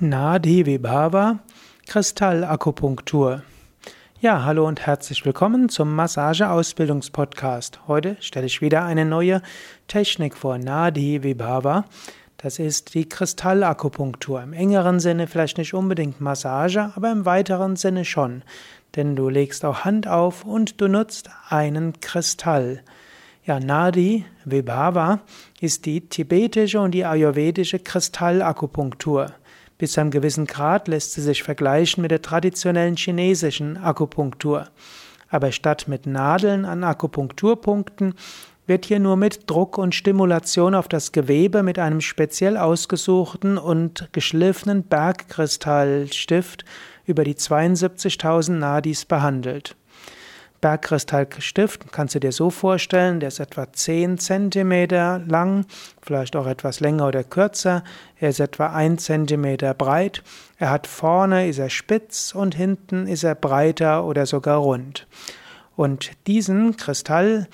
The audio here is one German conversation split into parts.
Nadi Vibhava Kristallakupunktur. Ja, hallo und herzlich willkommen zum Massageausbildungspodcast. Heute stelle ich wieder eine neue Technik vor, Nadi Vibhava. Das ist die Kristallakupunktur. Im engeren Sinne vielleicht nicht unbedingt Massage, aber im weiteren Sinne schon. Denn du legst auch Hand auf und du nutzt einen Kristall. Ja, Nadi Vibhava ist die tibetische und die ayurvedische Kristallakupunktur. Bis zu einem gewissen Grad lässt sie sich vergleichen mit der traditionellen chinesischen Akupunktur. Aber statt mit Nadeln an Akupunkturpunkten wird hier nur mit Druck und Stimulation auf das Gewebe mit einem speziell ausgesuchten und geschliffenen Bergkristallstift über die 72.000 Nadis behandelt. Bergkristallstift kannst du dir so vorstellen, der ist etwa 10 cm lang, vielleicht auch etwas länger oder kürzer. Er ist etwa 1 cm breit. Er hat vorne ist er spitz und hinten ist er breiter oder sogar rund. Und diesen Kristall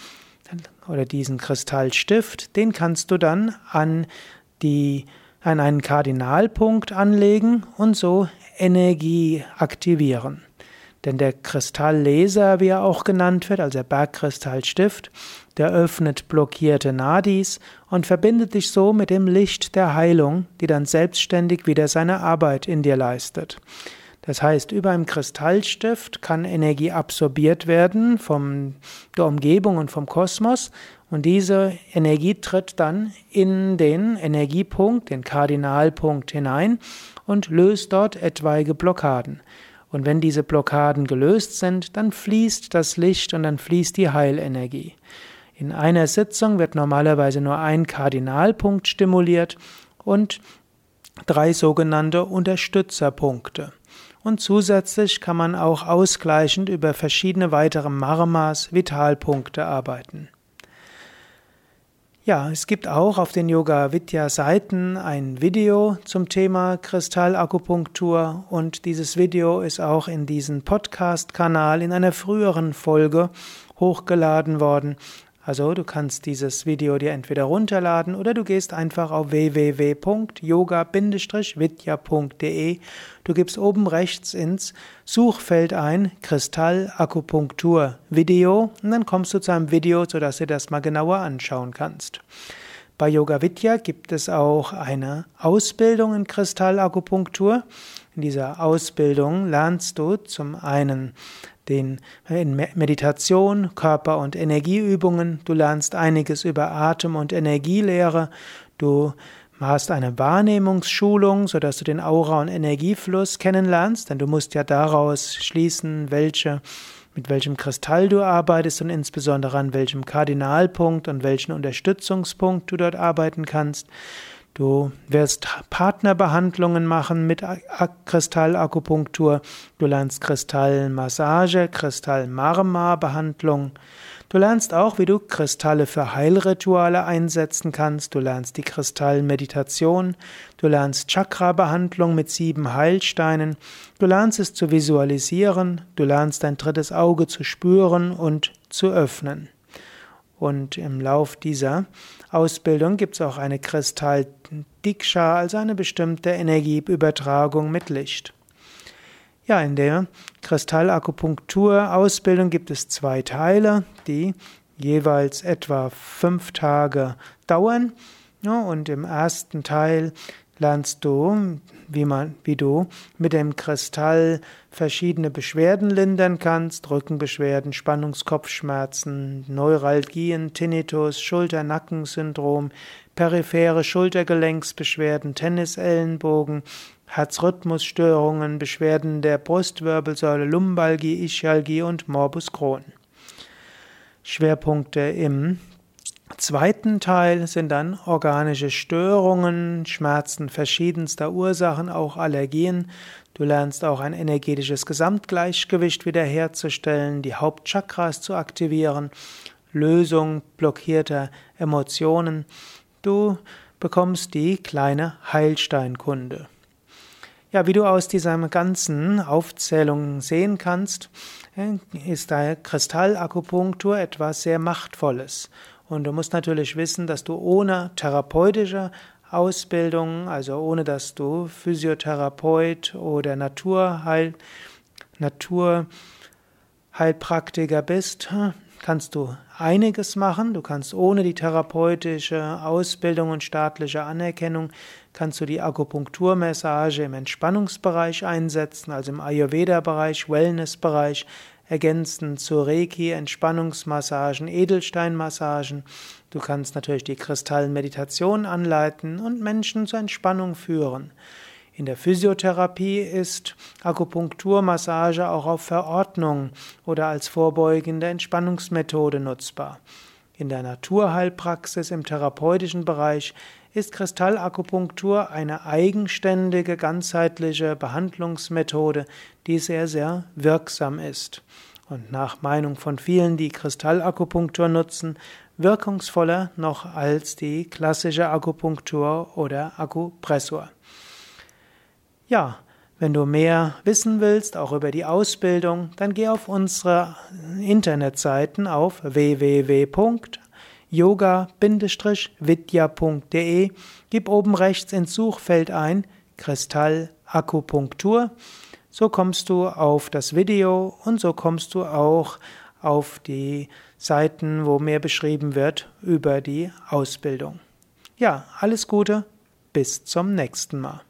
oder diesen Kristallstift, den kannst du dann an die an einen Kardinalpunkt anlegen und so Energie aktivieren. Denn der Kristallleser, wie er auch genannt wird, also der Bergkristallstift, der öffnet blockierte Nadis und verbindet dich so mit dem Licht der Heilung, die dann selbstständig wieder seine Arbeit in dir leistet. Das heißt, über einem Kristallstift kann Energie absorbiert werden von der Umgebung und vom Kosmos und diese Energie tritt dann in den Energiepunkt, den Kardinalpunkt hinein und löst dort etwaige Blockaden. Und wenn diese Blockaden gelöst sind, dann fließt das Licht und dann fließt die Heilenergie. In einer Sitzung wird normalerweise nur ein Kardinalpunkt stimuliert und drei sogenannte Unterstützerpunkte. Und zusätzlich kann man auch ausgleichend über verschiedene weitere Marmas, Vitalpunkte arbeiten. Ja, es gibt auch auf den Yoga Vidya Seiten ein Video zum Thema Kristallakupunktur und dieses Video ist auch in diesen Podcast Kanal in einer früheren Folge hochgeladen worden. Also du kannst dieses Video dir entweder runterladen oder du gehst einfach auf www.yoga-vidya.de. Du gibst oben rechts ins Suchfeld ein Kristallakupunktur Video und dann kommst du zu einem Video, sodass du das mal genauer anschauen kannst. Bei Yoga Vidya gibt es auch eine Ausbildung in Kristallakupunktur. In dieser Ausbildung lernst du zum einen den in Meditation, Körper- und Energieübungen. Du lernst einiges über Atem- und Energielehre. Du hast eine Wahrnehmungsschulung, sodass du den Aura- und Energiefluss kennenlernst, denn du musst ja daraus schließen, welche mit welchem Kristall du arbeitest und insbesondere an welchem Kardinalpunkt und welchen Unterstützungspunkt du dort arbeiten kannst. Du wirst Partnerbehandlungen machen mit Kristallakupunktur. Du lernst Kristallmassage, Kristallmarma-Behandlung. Du lernst auch, wie du Kristalle für Heilrituale einsetzen kannst. Du lernst die Kristallmeditation. Du lernst Chakra-Behandlung mit sieben Heilsteinen. Du lernst es zu visualisieren. Du lernst dein drittes Auge zu spüren und zu öffnen. Und im Lauf dieser Ausbildung gibt es auch eine Kristall-Diksha, also eine bestimmte Energieübertragung mit Licht. Ja, in der Kristallakupunktur-Ausbildung gibt es zwei Teile, die jeweils etwa fünf Tage dauern. Ja, und im ersten Teil lernst du, wie man, wie du mit dem Kristall verschiedene Beschwerden lindern kannst, Rückenbeschwerden, Spannungskopfschmerzen, Neuralgien, Tinnitus, Schulter-Nacken-Syndrom, periphere Schultergelenksbeschwerden, Tennisellenbogen, Herzrhythmusstörungen, Beschwerden der Brustwirbelsäule, Lumbalgie, Ischialgie und Morbus Crohn. Schwerpunkte im zweiten Teil sind dann organische Störungen, Schmerzen verschiedenster Ursachen, auch Allergien. Du lernst auch ein energetisches Gesamtgleichgewicht wiederherzustellen, die Hauptchakras zu aktivieren, Lösung blockierter Emotionen. Du bekommst die kleine Heilsteinkunde. Ja, wie du aus dieser ganzen Aufzählung sehen kannst, ist da Kristallakupunktur etwas sehr Machtvolles. Und du musst natürlich wissen, dass du ohne therapeutische Ausbildung, also ohne dass du Physiotherapeut oder Naturheil, Naturheilpraktiker bist, kannst du einiges machen. Du kannst ohne die therapeutische Ausbildung und staatliche Anerkennung, kannst du die Akupunkturmassage im Entspannungsbereich einsetzen, also im Ayurveda-Bereich, Wellness-Bereich, ergänzend zu Reiki, Entspannungsmassagen, Edelsteinmassagen. Du kannst natürlich die Kristallenmeditation anleiten und Menschen zur Entspannung führen. In der Physiotherapie ist Akupunkturmassage auch auf Verordnung oder als vorbeugende Entspannungsmethode nutzbar. In der Naturheilpraxis im therapeutischen Bereich ist Kristallakupunktur eine eigenständige, ganzheitliche Behandlungsmethode, die sehr, sehr wirksam ist. Und nach Meinung von vielen, die Kristallakupunktur nutzen, wirkungsvoller noch als die klassische Akupunktur oder Akupressor. Ja, wenn du mehr wissen willst, auch über die Ausbildung, dann geh auf unsere Internetseiten auf www.yoga-vidya.de, gib oben rechts ins Suchfeld ein Kristallakupunktur. So kommst du auf das Video und so kommst du auch auf die Seiten, wo mehr beschrieben wird über die Ausbildung. Ja, alles Gute, bis zum nächsten Mal.